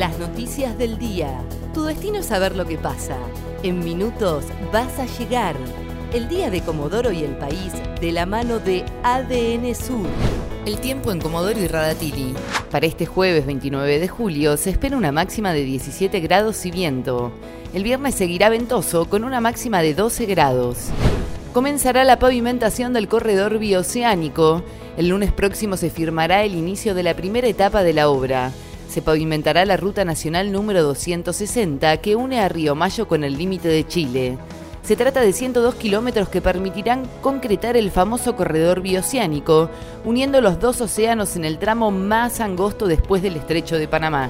Las noticias del día. Tu destino es saber lo que pasa. En minutos vas a llegar. El día de Comodoro y el país de la mano de ADN Sur. El tiempo en Comodoro y Radatili. Para este jueves 29 de julio se espera una máxima de 17 grados y viento. El viernes seguirá ventoso con una máxima de 12 grados. Comenzará la pavimentación del corredor bioceánico. El lunes próximo se firmará el inicio de la primera etapa de la obra. Se pavimentará la ruta nacional número 260 que une a Río Mayo con el límite de Chile. Se trata de 102 kilómetros que permitirán concretar el famoso corredor bioceánico, uniendo los dos océanos en el tramo más angosto después del estrecho de Panamá.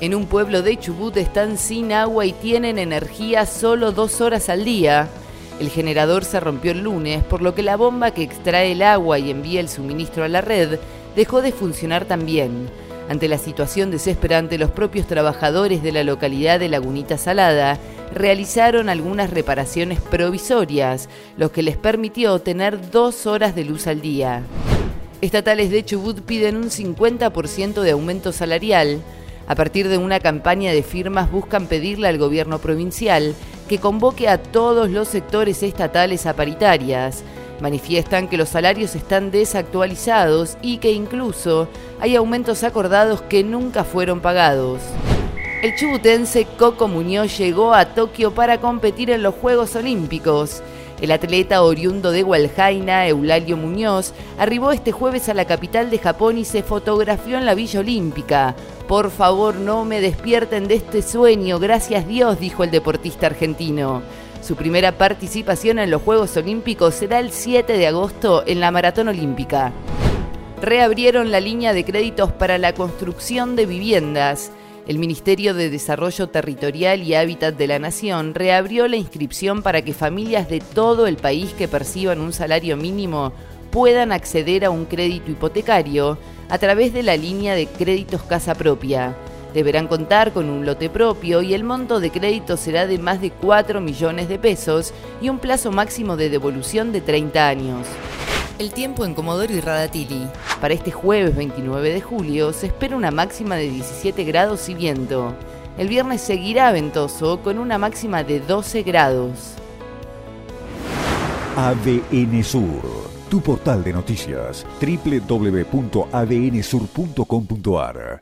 En un pueblo de Chubut están sin agua y tienen energía solo dos horas al día. El generador se rompió el lunes, por lo que la bomba que extrae el agua y envía el suministro a la red dejó de funcionar también. Ante la situación desesperante, los propios trabajadores de la localidad de Lagunita Salada realizaron algunas reparaciones provisorias, lo que les permitió tener dos horas de luz al día. Estatales de Chubut piden un 50% de aumento salarial. A partir de una campaña de firmas buscan pedirle al gobierno provincial que convoque a todos los sectores estatales a paritarias. Manifiestan que los salarios están desactualizados y que incluso hay aumentos acordados que nunca fueron pagados. El chubutense Coco Muñoz llegó a Tokio para competir en los Juegos Olímpicos. El atleta oriundo de Hualjaina, Eulalio Muñoz, arribó este jueves a la capital de Japón y se fotografió en la Villa Olímpica. Por favor, no me despierten de este sueño, gracias Dios, dijo el deportista argentino. Su primera participación en los Juegos Olímpicos será el 7 de agosto en la Maratón Olímpica. Reabrieron la línea de créditos para la construcción de viviendas. El Ministerio de Desarrollo Territorial y Hábitat de la Nación reabrió la inscripción para que familias de todo el país que perciban un salario mínimo puedan acceder a un crédito hipotecario a través de la línea de créditos casa propia. Deberán contar con un lote propio y el monto de crédito será de más de 4 millones de pesos y un plazo máximo de devolución de 30 años. El tiempo en Comodoro y Radatili. Para este jueves 29 de julio se espera una máxima de 17 grados y viento. El viernes seguirá ventoso con una máxima de 12 grados. ADN Sur, tu portal de noticias, www.adnsur.com.ar